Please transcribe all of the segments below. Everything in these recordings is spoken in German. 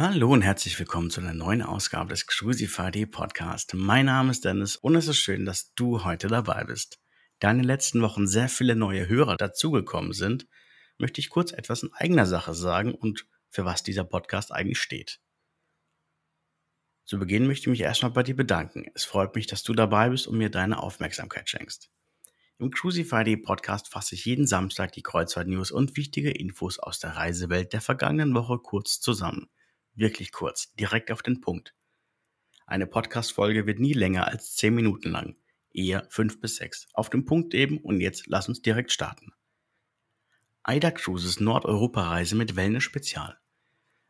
Hallo und herzlich willkommen zu einer neuen Ausgabe des Crucify Podcast. Mein Name ist Dennis und es ist schön, dass du heute dabei bist. Da in den letzten Wochen sehr viele neue Hörer dazugekommen sind, möchte ich kurz etwas in eigener Sache sagen und für was dieser Podcast eigentlich steht. Zu Beginn möchte ich mich erstmal bei dir bedanken. Es freut mich, dass du dabei bist und mir deine Aufmerksamkeit schenkst. Im Crucify Podcast fasse ich jeden Samstag die Kreuzfahrt-News und wichtige Infos aus der Reisewelt der vergangenen Woche kurz zusammen. Wirklich kurz, direkt auf den Punkt. Eine Podcast-Folge wird nie länger als 10 Minuten lang, eher 5 bis 6. Auf den Punkt eben und jetzt lass uns direkt starten. AIDA Cruises Nordeuropa-Reise mit Wellness-Spezial.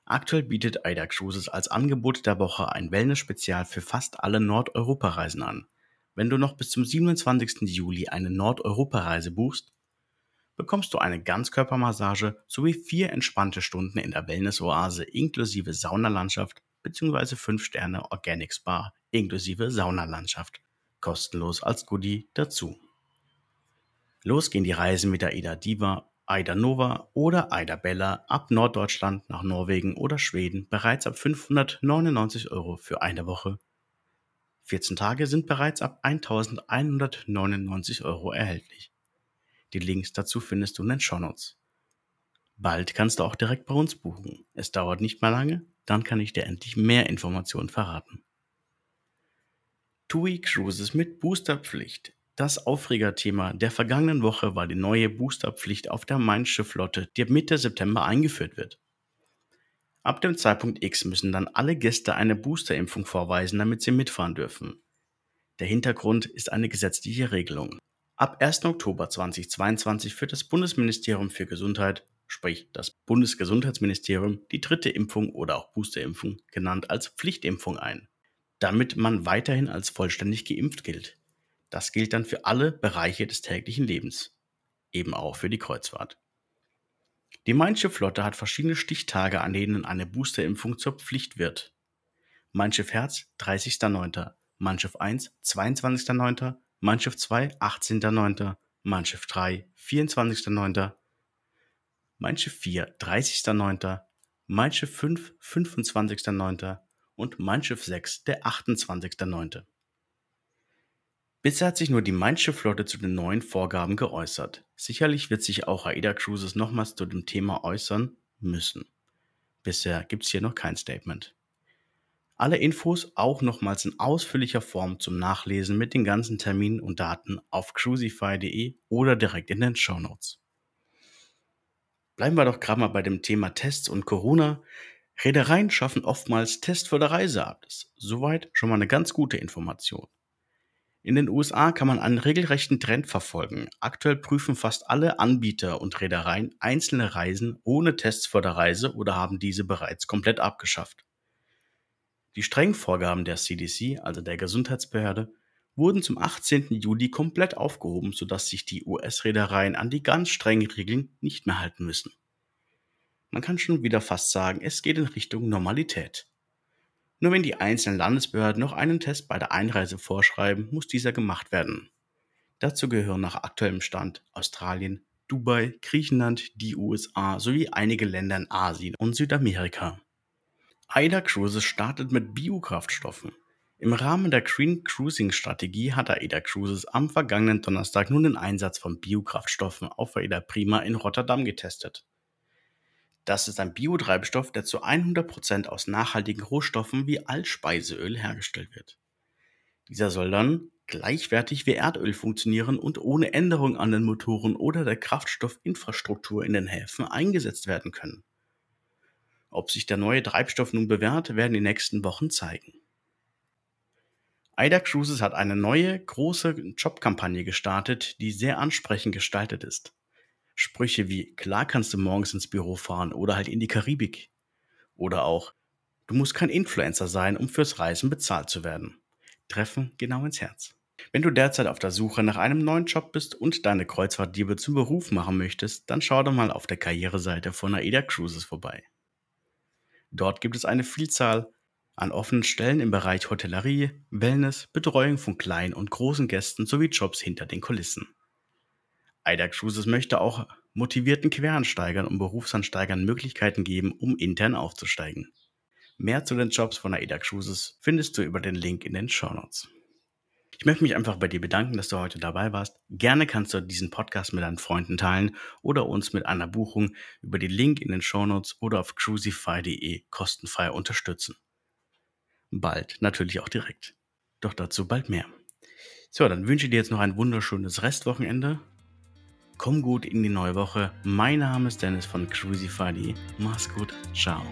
Aktuell bietet AIDA Cruises als Angebot der Woche ein Wellness-Spezial für fast alle Nordeuropa-Reisen an. Wenn du noch bis zum 27. Juli eine Nordeuropa-Reise buchst, bekommst du eine Ganzkörpermassage sowie vier entspannte Stunden in der Wellness-Oase inklusive Saunalandschaft bzw. 5 Sterne Organic Spa inklusive Saunalandschaft kostenlos als Goodie dazu. Los gehen die Reisen mit der Aida Diva, Aida Nova oder Aida Bella ab Norddeutschland nach Norwegen oder Schweden bereits ab 599 Euro für eine Woche. 14 Tage sind bereits ab 1199 Euro erhältlich. Die Links dazu findest du in den Shownotes. Bald kannst du auch direkt bei uns buchen. Es dauert nicht mal lange, dann kann ich dir endlich mehr Informationen verraten. TUI Cruises mit Boosterpflicht. Das Aufregerthema der vergangenen Woche war die neue Boosterpflicht auf der Main Flotte, die Mitte September eingeführt wird. Ab dem Zeitpunkt X müssen dann alle Gäste eine Boosterimpfung vorweisen, damit sie mitfahren dürfen. Der Hintergrund ist eine gesetzliche Regelung. Ab 1. Oktober 2022 führt das Bundesministerium für Gesundheit, sprich das Bundesgesundheitsministerium, die dritte Impfung oder auch Boosterimpfung genannt als Pflichtimpfung ein, damit man weiterhin als vollständig geimpft gilt. Das gilt dann für alle Bereiche des täglichen Lebens, eben auch für die Kreuzfahrt. Die Mein Schiff Flotte hat verschiedene Stichtage, an denen eine Boosterimpfung zur Pflicht wird. Mein Schiff Herz 30.09., Mein Schiff 1 22.09., Mannschaft 2 18.09., Mannschaft 3 24.09., Mannschaft 4 30.09., Mannschaft 5 25.09. und Mannschaft 6 der 28.09. Bisher hat sich nur die Mindshift-Flotte zu den neuen Vorgaben geäußert. Sicherlich wird sich auch AIDA Cruises nochmals zu dem Thema äußern müssen. Bisher gibt es hier noch kein Statement. Alle Infos auch nochmals in ausführlicher Form zum Nachlesen mit den ganzen Terminen und Daten auf crucify.de oder direkt in den Show Notes. Bleiben wir doch gerade mal bei dem Thema Tests und Corona. Reedereien schaffen oftmals Test vor der Reise ab. Soweit schon mal eine ganz gute Information. In den USA kann man einen regelrechten Trend verfolgen. Aktuell prüfen fast alle Anbieter und Reedereien einzelne Reisen ohne Tests vor der Reise oder haben diese bereits komplett abgeschafft. Die strengen Vorgaben der CDC, also der Gesundheitsbehörde, wurden zum 18. Juli komplett aufgehoben, sodass sich die US-Reedereien an die ganz strengen Regeln nicht mehr halten müssen. Man kann schon wieder fast sagen, es geht in Richtung Normalität. Nur wenn die einzelnen Landesbehörden noch einen Test bei der Einreise vorschreiben, muss dieser gemacht werden. Dazu gehören nach aktuellem Stand Australien, Dubai, Griechenland, die USA sowie einige Länder in Asien und Südamerika. AIDA Cruises startet mit Biokraftstoffen. Im Rahmen der Green Cruising Strategie hat AIDA Cruises am vergangenen Donnerstag nun den Einsatz von Biokraftstoffen auf AIDA Prima in Rotterdam getestet. Das ist ein Biotreibstoff, der zu 100% aus nachhaltigen Rohstoffen wie Altspeiseöl hergestellt wird. Dieser soll dann gleichwertig wie Erdöl funktionieren und ohne Änderung an den Motoren oder der Kraftstoffinfrastruktur in den Häfen eingesetzt werden können. Ob sich der neue Treibstoff nun bewährt, werden die nächsten Wochen zeigen. AIDA Cruises hat eine neue, große Jobkampagne gestartet, die sehr ansprechend gestaltet ist. Sprüche wie klar kannst du morgens ins Büro fahren oder halt in die Karibik. Oder auch du musst kein Influencer sein, um fürs Reisen bezahlt zu werden. Treffen genau ins Herz. Wenn du derzeit auf der Suche nach einem neuen Job bist und deine Kreuzfahrtliebe zum Beruf machen möchtest, dann schau doch mal auf der Karriereseite von AIDA Cruises vorbei. Dort gibt es eine Vielzahl an offenen Stellen im Bereich Hotellerie, Wellness, Betreuung von kleinen und großen Gästen sowie Jobs hinter den Kulissen. AIDA Cruises möchte auch motivierten Queransteigern und Berufsansteigern Möglichkeiten geben, um intern aufzusteigen. Mehr zu den Jobs von AIDA Cruises findest du über den Link in den Show Notes. Ich möchte mich einfach bei dir bedanken, dass du heute dabei warst. Gerne kannst du diesen Podcast mit deinen Freunden teilen oder uns mit einer Buchung über den Link in den Show Notes oder auf cruisify.de kostenfrei unterstützen. Bald natürlich auch direkt. Doch dazu bald mehr. So, dann wünsche ich dir jetzt noch ein wunderschönes Restwochenende. Komm gut in die neue Woche. Mein Name ist Dennis von cruisify.de. Mach's gut. Ciao.